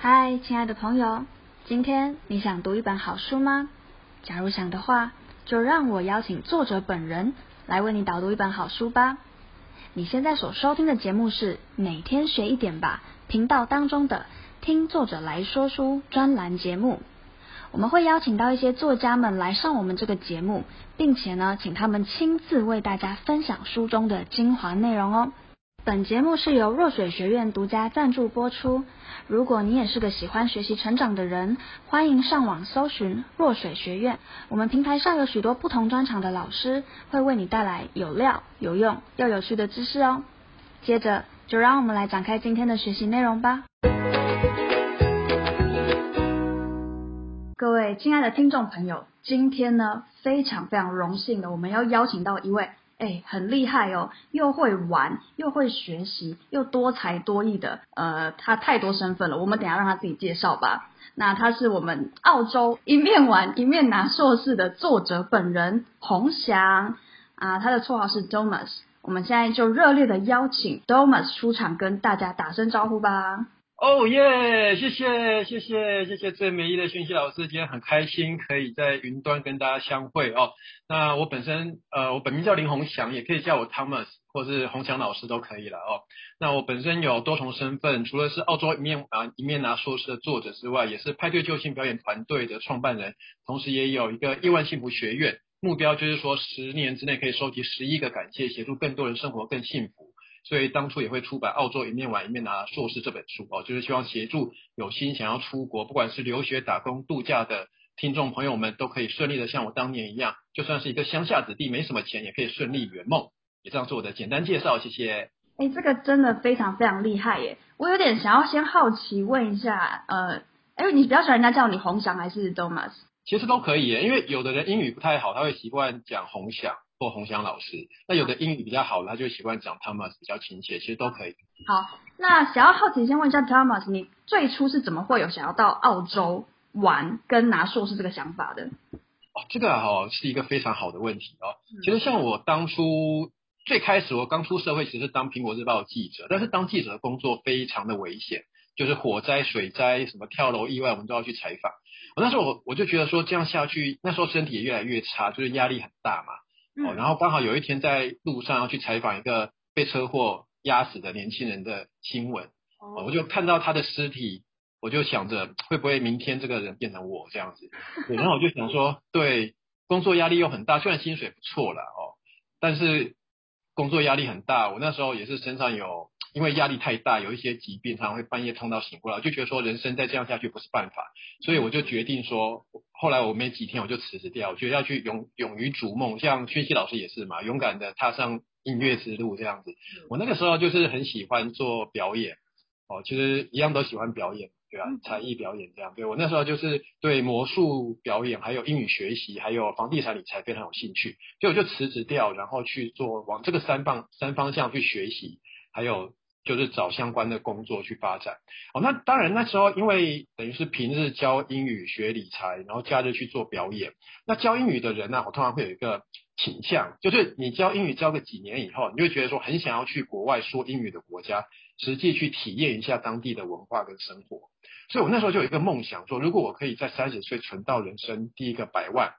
嗨，亲爱的朋友，今天你想读一本好书吗？假如想的话，就让我邀请作者本人来为你导读一本好书吧。你现在所收听的节目是每天学一点吧频道当中的听作者来说书专栏节目。我们会邀请到一些作家们来上我们这个节目，并且呢，请他们亲自为大家分享书中的精华内容哦。本节目是由若水学院独家赞助播出。如果你也是个喜欢学习成长的人，欢迎上网搜寻若水学院。我们平台上有许多不同专长的老师，会为你带来有料、有用又有趣的知识哦。接着，就让我们来展开今天的学习内容吧。各位亲爱的听众朋友，今天呢，非常非常荣幸的，我们要邀请到一位。哎，很厉害哦，又会玩，又会学习，又多才多艺的，呃，他太多身份了，我们等下让他自己介绍吧。那他是我们澳洲一面玩一面拿硕士的作者本人洪翔啊，他的绰号是 Domus。我们现在就热烈的邀请 Domus 出场，跟大家打声招呼吧。哦耶！谢谢谢谢谢谢最美丽的讯息老师，今天很开心可以在云端跟大家相会哦。那我本身呃，我本名叫林洪翔，也可以叫我 Thomas 或是洪翔老师都可以了哦。那我本身有多重身份，除了是澳洲一面啊一面拿硕士的作者之外，也是派对救星表演团队的创办人，同时也有一个亿万幸福学院，目标就是说十年之内可以收集十亿个感谢，协助更多人生活更幸福。所以当初也会出版《澳洲一面玩一面拿硕士》这本书哦，就是希望协助有心想要出国，不管是留学、打工、度假的听众朋友们，都可以顺利的像我当年一样，就算是一个乡下子弟，没什么钱，也可以顺利圆梦。也这样做我的简单介绍，谢谢。哎，这个真的非常非常厉害耶！我有点想要先好奇问一下，呃，哎，你比较喜欢人家叫你红翔还是 Domas？其实都可以耶，因为有的人英语不太好，他会习惯讲红翔。或洪翔老师，那有的英语比较好的，他就习惯讲 Thomas，比较亲切，其实都可以。好，那想要好奇，先问一下 Thomas，你最初是怎么会有想要到澳洲玩跟拿硕士这个想法的？哦，这个哦是一个非常好的问题哦。其实像我当初最开始我刚出社会，其实是当苹果日报记者，但是当记者的工作非常的危险，就是火灾、水灾、什么跳楼意外，我们都要去采访。我那时候我我就觉得说这样下去，那时候身体也越来越差，就是压力很大嘛。哦，然后刚好有一天在路上要去采访一个被车祸压死的年轻人的新闻，哦，我就看到他的尸体，我就想着会不会明天这个人变成我这样子，对，然后我就想说，对，工作压力又很大，虽然薪水不错了哦，但是工作压力很大，我那时候也是身上有。因为压力太大，有一些疾病，常常会半夜痛到醒过来，就觉得说人生再这样下去不是办法，所以我就决定说，后来我没几天我就辞职掉，我觉得要去勇勇于逐梦，像薛西老师也是嘛，勇敢的踏上音乐之路这样子。我那个时候就是很喜欢做表演，哦，其实一样都喜欢表演，对啊，才艺表演这样。对，我那时候就是对魔术表演，还有英语学习，还有房地产理财非常有兴趣，所以我就辞职掉，然后去做往这个三方三方向去学习，还有。就是找相关的工作去发展。哦，那当然那时候因为等于是平日教英语学理财，然后假日去做表演。那教英语的人呢，我通常会有一个倾向，就是你教英语教个几年以后，你就会觉得说很想要去国外说英语的国家，实际去体验一下当地的文化跟生活。所以我那时候就有一个梦想，说如果我可以在三十岁存到人生第一个百万，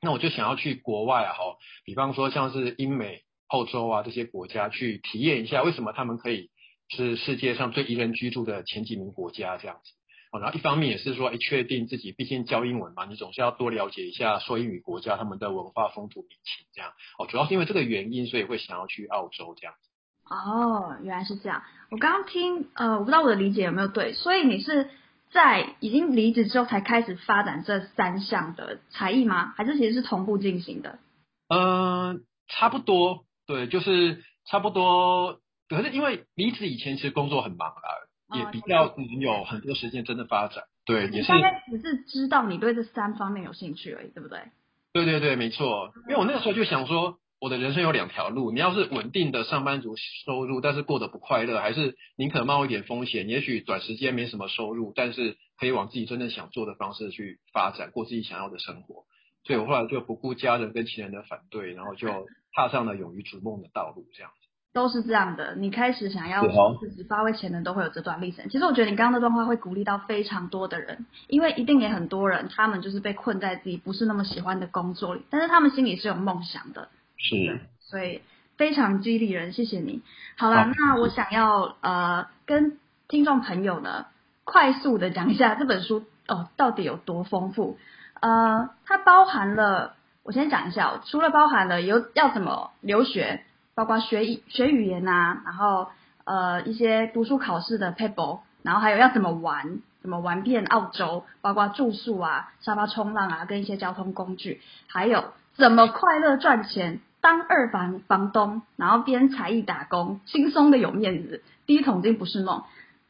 那我就想要去国外啊，哈，比方说像是英美、澳洲啊这些国家去体验一下，为什么他们可以。是世界上最宜人居住的前几名国家这样子，哦，然后一方面也是说，哎，确定自己毕竟教英文嘛，你总是要多了解一下说英语国家他们的文化风土民情这样，哦，主要是因为这个原因，所以会想要去澳洲这样子。哦，原来是这样。我刚刚听，呃，我不知道我的理解有没有对，所以你是在已经离职之后才开始发展这三项的才艺吗？还是其实是同步进行的？嗯、呃，差不多，对，就是差不多。可是因为离职以前其实工作很忙啦，也比较能有很多时间真的发展。对，也是。大概只是知道你对这三方面有兴趣而已，对不对？对对对，没错。因为我那个时候就想说，我的人生有两条路，你要是稳定的上班族收入，但是过得不快乐，还是宁可冒一点风险，也许短时间没什么收入，但是可以往自己真正想做的方式去发展，过自己想要的生活。所以我后来就不顾家人跟亲人的反对，然后就踏上了勇于逐梦的道路，这样子。都是这样的。你开始想要自己发挥潜能，都会有这段历程。其实我觉得你刚刚那段话会鼓励到非常多的人，因为一定也很多人，他们就是被困在自己不是那么喜欢的工作里，但是他们心里是有梦想的。是，所以非常激励人。谢谢你。好了，那我想要呃跟听众朋友呢，快速的讲一下这本书哦到底有多丰富。呃，它包含了，我先讲一下哦，除了包含了有要怎么留学，包括学语学语言啊，然后呃一些读书考试的 paper，然后还有要怎么玩，怎么玩遍澳洲，包括住宿啊、沙发冲浪啊，跟一些交通工具，还有怎么快乐赚钱，当二房房东，然后边才艺打工，轻松的有面子，第一桶金不是梦，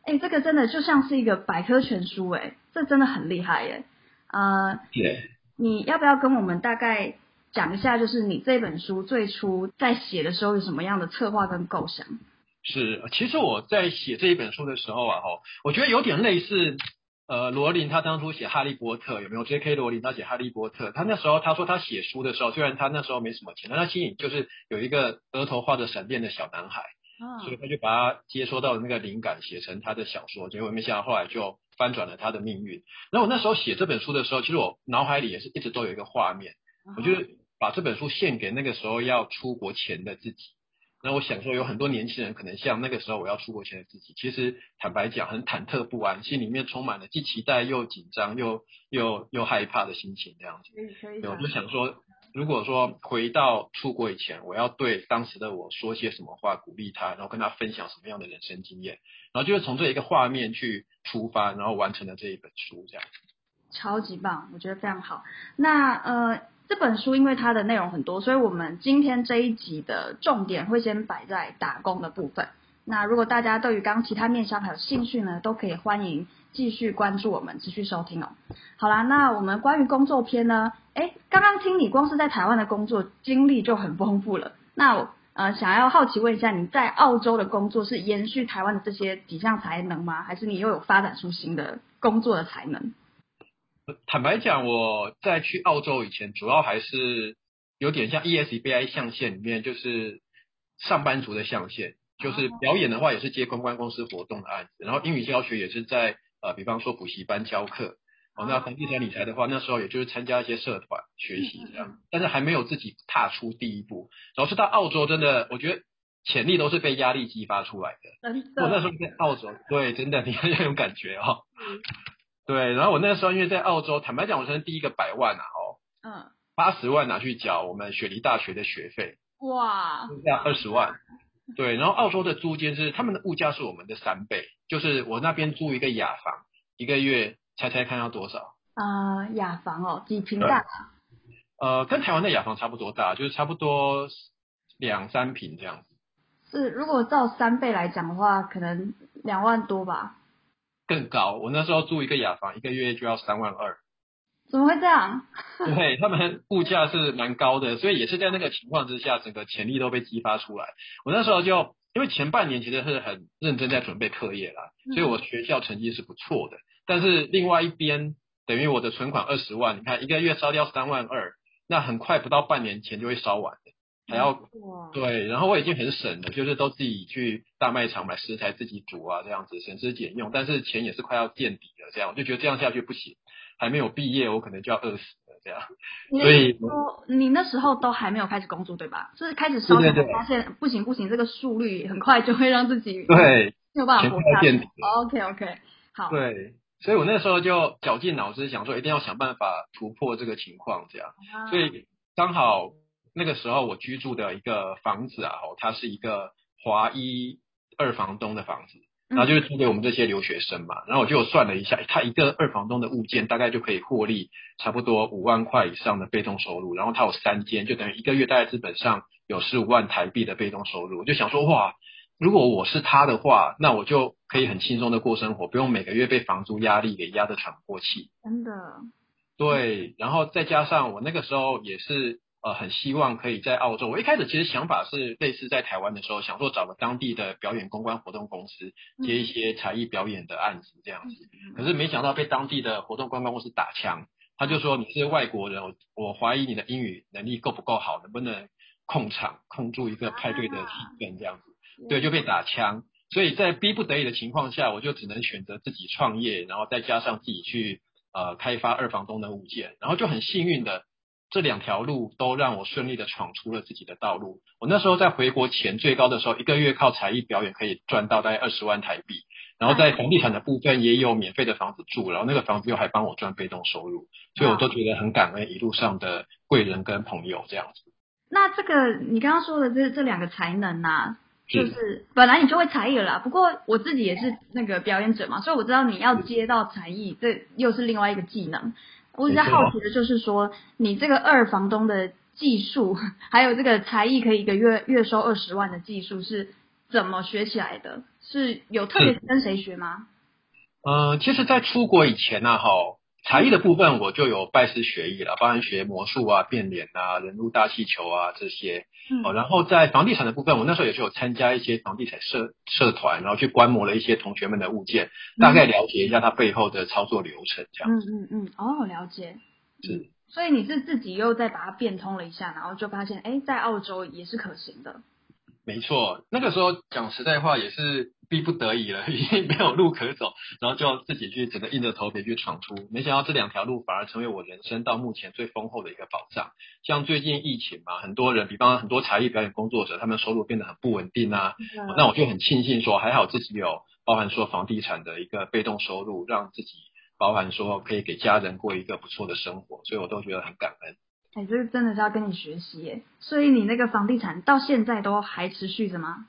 哎，这个真的就像是一个百科全书，哎，这真的很厉害耶。呃，Yeah. 你要不要跟我们大概讲一下，就是你这本书最初在写的时候有什么样的策划跟构想？是，其实我在写这一本书的时候啊，哈，我觉得有点类似，呃，罗琳他当初写《哈利波特》有没有？J.K. 罗琳他写《哈利波特》，他那时候他说他写书的时候，虽然他那时候没什么钱，但他心里就是有一个额头画着闪电的小男孩。所以他就把他接收到的那个灵感写成他的小说，结果没想到后来就翻转了他的命运。然后我那时候写这本书的时候，其实我脑海里也是一直都有一个画面，我就把这本书献给那个时候要出国前的自己。那我想说，有很多年轻人可能像那个时候我要出国前的自己，其实坦白讲很忐忑不安，心里面充满了既期待又紧张又又又害怕的心情这样子。所以我就想说。如果说回到出国以前，我要对当时的我说些什么话，鼓励他，然后跟他分享什么样的人生经验，然后就是从这一个画面去出发，然后完成了这一本书，这样。超级棒，我觉得非常好。那呃，这本书因为它的内容很多，所以我们今天这一集的重点会先摆在打工的部分。那如果大家对于刚其他面向还有兴趣呢，都可以欢迎继续关注我们，持续收听哦。好啦，那我们关于工作篇呢，诶，刚刚听你光是在台湾的工作经历就很丰富了。那我呃想要好奇问一下，你在澳洲的工作是延续台湾的这些几项才能吗？还是你又有发展出新的工作的才能？坦白讲，我在去澳洲以前，主要还是有点像 ESBI 象限里面，就是上班族的象限。就是表演的话，也是接公关公司活动的案子，然后英语教学也是在呃，比方说补习班教课。哦，那房地产理财的话，那时候也就是参加一些社团学习这样，但是还没有自己踏出第一步。然后是到澳洲，真的，我觉得潜力都是被压力激发出来的。我那时候在澳洲，对，真的，你很有感觉哦。对，然后我那时候因为在澳洲，坦白讲，我是第一个百万啊，哦，嗯，八十万拿去缴我们雪梨大学的学费，哇，剩下二十万。对，然后澳洲的租金是他们的物价是我们的三倍，就是我那边租一个雅房，一个月猜猜看要多少？啊、呃，雅房哦，几坪大？呃，跟台湾的雅房差不多大，就是差不多两三坪这样子。是，如果照三倍来讲的话，可能两万多吧？更高，我那时候住一个雅房，一个月就要三万二。怎么会这样？对，他们物价是蛮高的，所以也是在那个情况之下，整个潜力都被激发出来。我那时候就因为前半年其实是很认真在准备课业啦，所以我学校成绩是不错的。但是另外一边，等于我的存款二十万，你看一个月烧掉三万二，那很快不到半年钱就会烧完的，还要对。然后我已经很省了，就是都自己去大卖场买食材自己煮啊，这样子省吃俭用。但是钱也是快要见底了，这样我就觉得这样下去不行。还没有毕业，我可能就要饿死了这样。所以说，你那时候都还没有开始工作对吧？就是开始烧钱，发现不行不行，这个速率很快就会让自己对没有办法活下去。OK OK，好。对，所以我那时候就绞尽脑汁想说，一定要想办法突破这个情况这样。啊、所以刚好那个时候我居住的一个房子啊，它是一个华裔二房东的房子。然后就是租给我们这些留学生嘛，然后我就算了一下，他一个二房东的物件大概就可以获利差不多五万块以上的被动收入，然后他有三间，就等于一个月大概资本上有十五万台币的被动收入。我就想说，哇，如果我是他的话，那我就可以很轻松的过生活，不用每个月被房租压力给压得喘不过气。真的。对，然后再加上我那个时候也是。呃，很希望可以在澳洲。我一开始其实想法是类似在台湾的时候，想说找个当地的表演公关活动公司接一些才艺表演的案子这样子。可是没想到被当地的活动公关公司打枪，他就说你是外国人，我我怀疑你的英语能力够不够好，能不能控场控住一个派对的气氛这样子。对，就被打枪。所以在逼不得已的情况下，我就只能选择自己创业，然后再加上自己去呃开发二房东的物件，然后就很幸运的。这两条路都让我顺利的闯出了自己的道路。我那时候在回国前最高的时候，一个月靠才艺表演可以赚到大概二十万台币，然后在房地产的部分也有免费的房子住，然后那个房子又还帮我赚被动收入，所以我都觉得很感恩一路上的贵人跟朋友这样子。那这个你刚刚说的这这两个才能啊，就是本来你就会才艺了啦，不过我自己也是那个表演者嘛，所以我知道你要接到才艺，这又是另外一个技能。我比较好奇的就是说，你这个二房东的技术，还有这个才艺可以一个月月收二十万的技术是怎么学起来的？是有特别跟谁学吗？嗯、呃，其实，在出国以前呢、啊，哈。才艺的部分我就有拜师学艺了，包含学魔术啊、变脸啊、人物大气球啊这些。嗯。哦，然后在房地产的部分，我那时候也是有参加一些房地产社社团，然后去观摩了一些同学们的物件，大概了解一下它背后的操作流程，这样。嗯嗯嗯，哦，了解。是。所以你是自己又再把它变通了一下，然后就发现，哎，在澳洲也是可行的。没错，那个时候讲实在话也是。逼不得已了，已经没有路可走，然后就自己去，只能硬着头皮去闯出。没想到这两条路反而成为我人生到目前最丰厚的一个保障。像最近疫情嘛，很多人，比方很多才艺表演工作者，他们收入变得很不稳定啊。那我就很庆幸说，还好自己有包含说房地产的一个被动收入，让自己包含说可以给家人过一个不错的生活，所以我都觉得很感恩。哎，这个真的是要跟你学习耶。所以你那个房地产到现在都还持续着吗？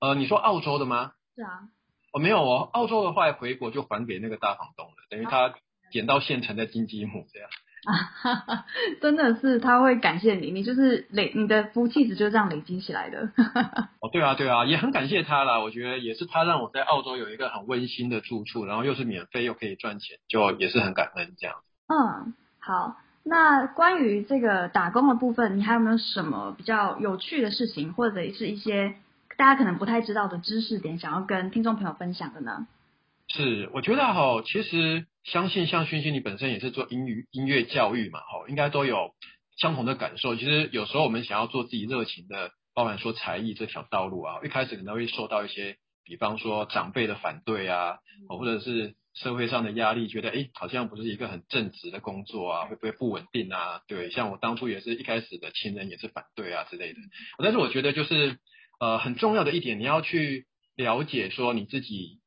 呃，你说澳洲的吗？是啊，我、哦、没有哦，澳洲的话回国就还给那个大房东了，等于他捡到现成的金鸡母这样。啊哈哈，真的是他会感谢你，你就是累，你的福气值就这样累积起来的。哦，对啊，对啊，也很感谢他啦。我觉得也是他让我在澳洲有一个很温馨的住处，然后又是免费又可以赚钱，就也是很感恩这样。嗯，好，那关于这个打工的部分，你还有没有什么比较有趣的事情，或者是一些？大家可能不太知道的知识点，想要跟听众朋友分享的呢？是，我觉得哈，其实相信像薰希你本身也是做音乐音乐教育嘛，哈，应该都有相同的感受。其实有时候我们想要做自己热情的，包含说才艺这条道路啊，一开始可能会受到一些，比方说长辈的反对啊，或者是社会上的压力，觉得哎，好像不是一个很正直的工作啊，会不会不稳定啊？对，像我当初也是一开始的亲人也是反对啊之类的。但是我觉得就是。呃，很重要的一点，你要去了解说你自己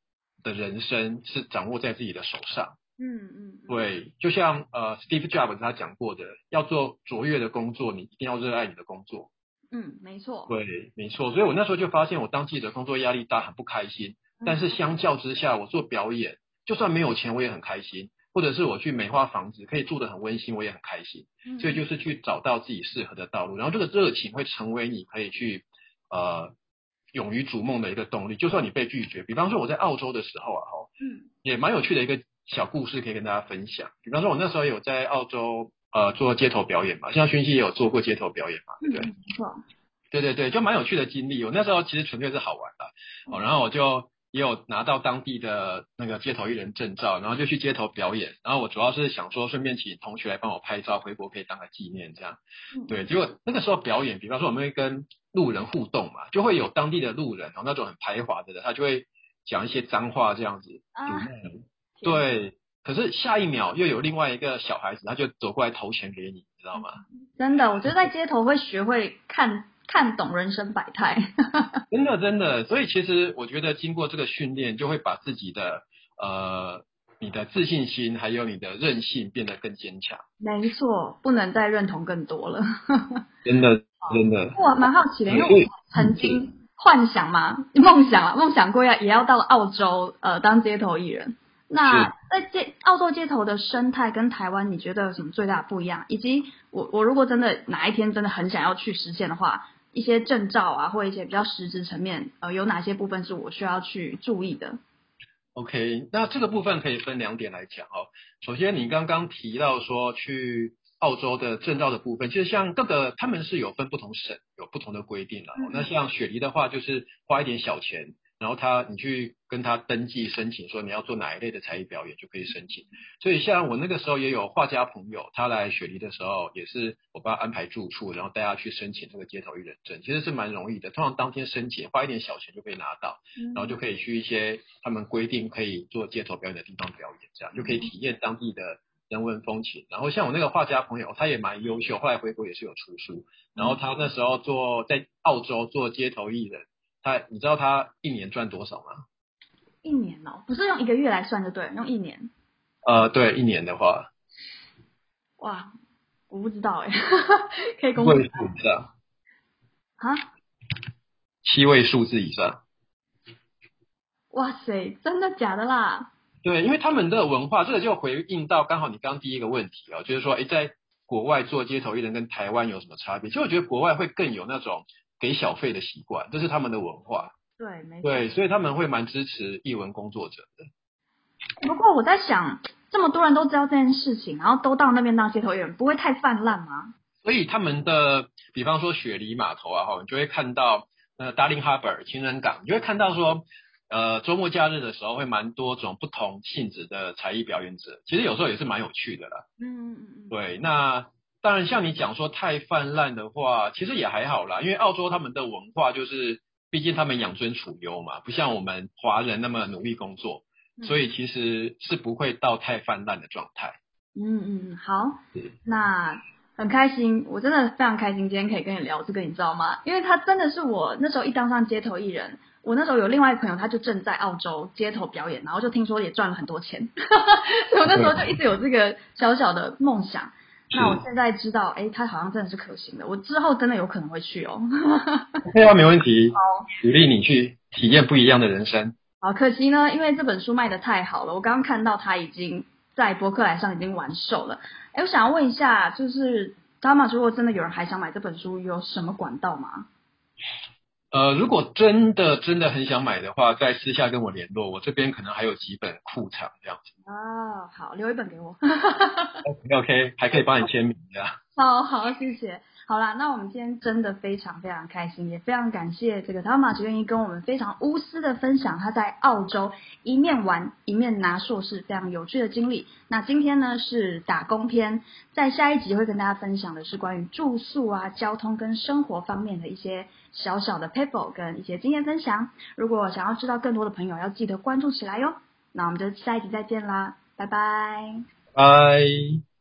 的人生是掌握在自己的手上。嗯嗯，对，就像呃，Steve Jobs 他讲过的，要做卓越的工作，你一定要热爱你的工作。嗯，没错。对，没错。所以我那时候就发现，我当记者工作压力大，很不开心。但是相较之下，我做表演，就算没有钱，我也很开心。或者是我去美化房子，可以住得很温馨，我也很开心。所以就是去找到自己适合的道路，然后这个热情会成为你可以去。呃，勇于逐梦的一个动力。就算你被拒绝，比方说我在澳洲的时候啊，哈，嗯，也蛮有趣的一个小故事可以跟大家分享。比方说，我那时候有在澳洲呃做街头表演嘛，像勋熙也有做过街头表演嘛，对不对？没错。对对对，就蛮有趣的经历。我那时候其实纯粹是好玩的，哦，然后我就也有拿到当地的那个街头艺人证照，然后就去街头表演。然后我主要是想说，顺便请同学来帮我拍照，回国可以当个纪念这样。对，结果那个时候表演，比方说我们会跟路人互动嘛，就会有当地的路人，然后那种很排华的人，他就会讲一些脏话这样子。啊。对，可是下一秒又有另外一个小孩子，他就走过来投钱给你，你知道吗？真的，我觉得在街头会学会看看懂人生百态。真的真的，所以其实我觉得经过这个训练，就会把自己的呃。你的自信心还有你的韧性变得更坚强。没错，不能再认同更多了。真的，真的。我蛮好奇的，因为我曾经幻想嘛，梦想啊，梦想过要也要到澳洲呃当街头艺人。那在街澳洲街头的生态跟台湾，你觉得有什么最大的不一样？以及我我如果真的哪一天真的很想要去实现的话，一些证照啊，或一些比较实质层面，呃，有哪些部分是我需要去注意的？OK，那这个部分可以分两点来讲哦。首先，你刚刚提到说去澳洲的证照的部分，其实像各个他们是有分不同省有不同的规定了。那像雪梨的话，就是花一点小钱，然后他你去跟他登记申请，说你要做哪一类的才艺表演就可以申请。所以像我那个时候也有画家朋友，他来雪梨的时候，也是我帮他安排住处，然后带他去申请这个街头艺人证，其实是蛮容易的。通常当天申请，花一点小钱就可以拿到，然后就可以去一些他们规定可以做街头表演的地方表演，这样就可以体验当地的人文风情。然后像我那个画家朋友，他也蛮优秀，后来回国也是有出书。然后他那时候做在澳洲做街头艺人。他，你知道他一年赚多少吗？一年哦，不是用一个月来算就对，用一年。呃，对，一年的话，哇，我不知道哎，可以公布一下。啊？七位数字以上。哇塞，真的假的啦？对，因为他们的文化，这个就回应到刚好你刚刚第一个问题哦，就是说，哎，在国外做街头艺人跟台湾有什么差别？其实我觉得国外会更有那种。给小费的习惯，这是他们的文化。对，没错。对，所以他们会蛮支持译文工作者的。不过我在想，这么多人都知道这件事情，然后都到那边当街头艺人，不会太泛滥吗？所以他们的，比方说雪梨码头啊，哈，你就会看到呃，Darling Harbour 情人港，你就会看到说，呃，周末假日的时候会蛮多种不同性质的才艺表演者，其实有时候也是蛮有趣的啦。嗯嗯嗯。对，那。当然，像你讲说太泛滥的话，其实也还好啦，因为澳洲他们的文化就是，毕竟他们养尊处优嘛，不像我们华人那么努力工作，所以其实是不会到太泛滥的状态。嗯嗯，好，那很开心，我真的非常开心今天可以跟你聊这个，你知道吗？因为他真的是我那时候一当上街头艺人，我那时候有另外一个朋友，他就正在澳洲街头表演，然后就听说也赚了很多钱，所以我那时候就一直有这个小小的梦想。那我现在知道，哎，他好像真的是可行的。我之后真的有可能会去哦。对啊，没问题。好，鼓励你去体验不一样的人生。好，可惜呢，因为这本书卖的太好了，我刚刚看到他已经在博客来上已经完售了。哎，我想要问一下，就是 Thomas，如果真的有人还想买这本书，有什么管道吗？呃，如果真的真的很想买的话，在私下跟我联络，我这边可能还有几本库藏这样子。哦，好，留一本给我。OK OK，还可以帮你签名的。好好，谢谢。好啦，那我们今天真的非常非常开心，也非常感谢这个 Thomas 愿意跟我们非常无私的分享他在澳洲一面玩一面拿硕士非常有趣的经历。那今天呢是打工篇，在下一集会跟大家分享的是关于住宿啊、交通跟生活方面的一些小小的 paper 跟一些经验分享。如果想要知道更多的朋友，要记得关注起来哟。那我们就下一集再见啦，拜拜。拜。